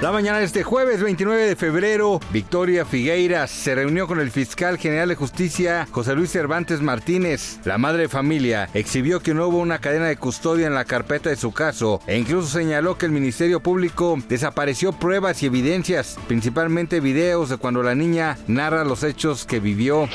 La mañana de este jueves 29 de febrero, Victoria Figueiras se reunió con el fiscal general de justicia José Luis Cervantes Martínez. La madre de familia exhibió que no hubo una cadena de custodia en la carpeta de su caso e incluso señaló que el Ministerio Público desapareció pruebas y evidencias, principalmente videos de cuando la niña narra los hechos que vivió.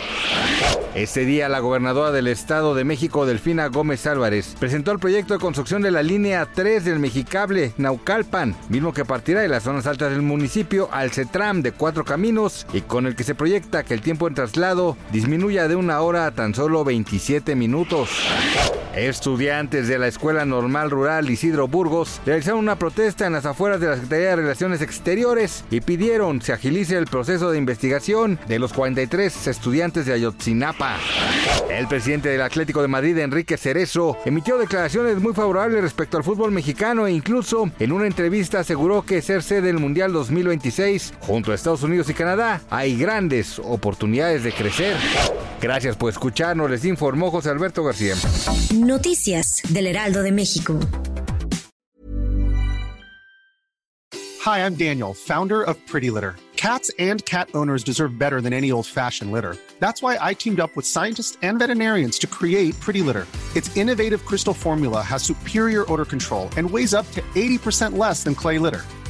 Este día, la gobernadora del Estado de México, Delfina Gómez Álvarez, presentó el proyecto de construcción de la línea 3 del Mexicable Naucalpan, mismo que partirá de las zonas altas del municipio al CETRAM de cuatro caminos y con el que se proyecta que el tiempo en traslado disminuya de una hora a tan solo 27 minutos. Estudiantes de la Escuela Normal Rural Isidro Burgos realizaron una protesta en las afueras de la Secretaría de Relaciones Exteriores y pidieron se agilice el proceso de investigación de los 43 estudiantes de Ayotzinapa. El presidente del Atlético de Madrid, Enrique Cerezo, emitió declaraciones muy favorables respecto al fútbol mexicano e incluso en una entrevista aseguró que ser sede del Mundial 2026 junto a Estados Unidos y Canadá hay grandes oportunidades de crecer. Gracias por escucharnos, les informó José Alberto García. Noticias del Heraldo de México. Hi, I'm Daniel, founder of Pretty Litter. Cats and cat owners deserve better than any old-fashioned litter. That's why I teamed up with scientists and veterinarians to create Pretty Litter. Its innovative crystal formula has superior odor control and weighs up to 80% less than clay litter.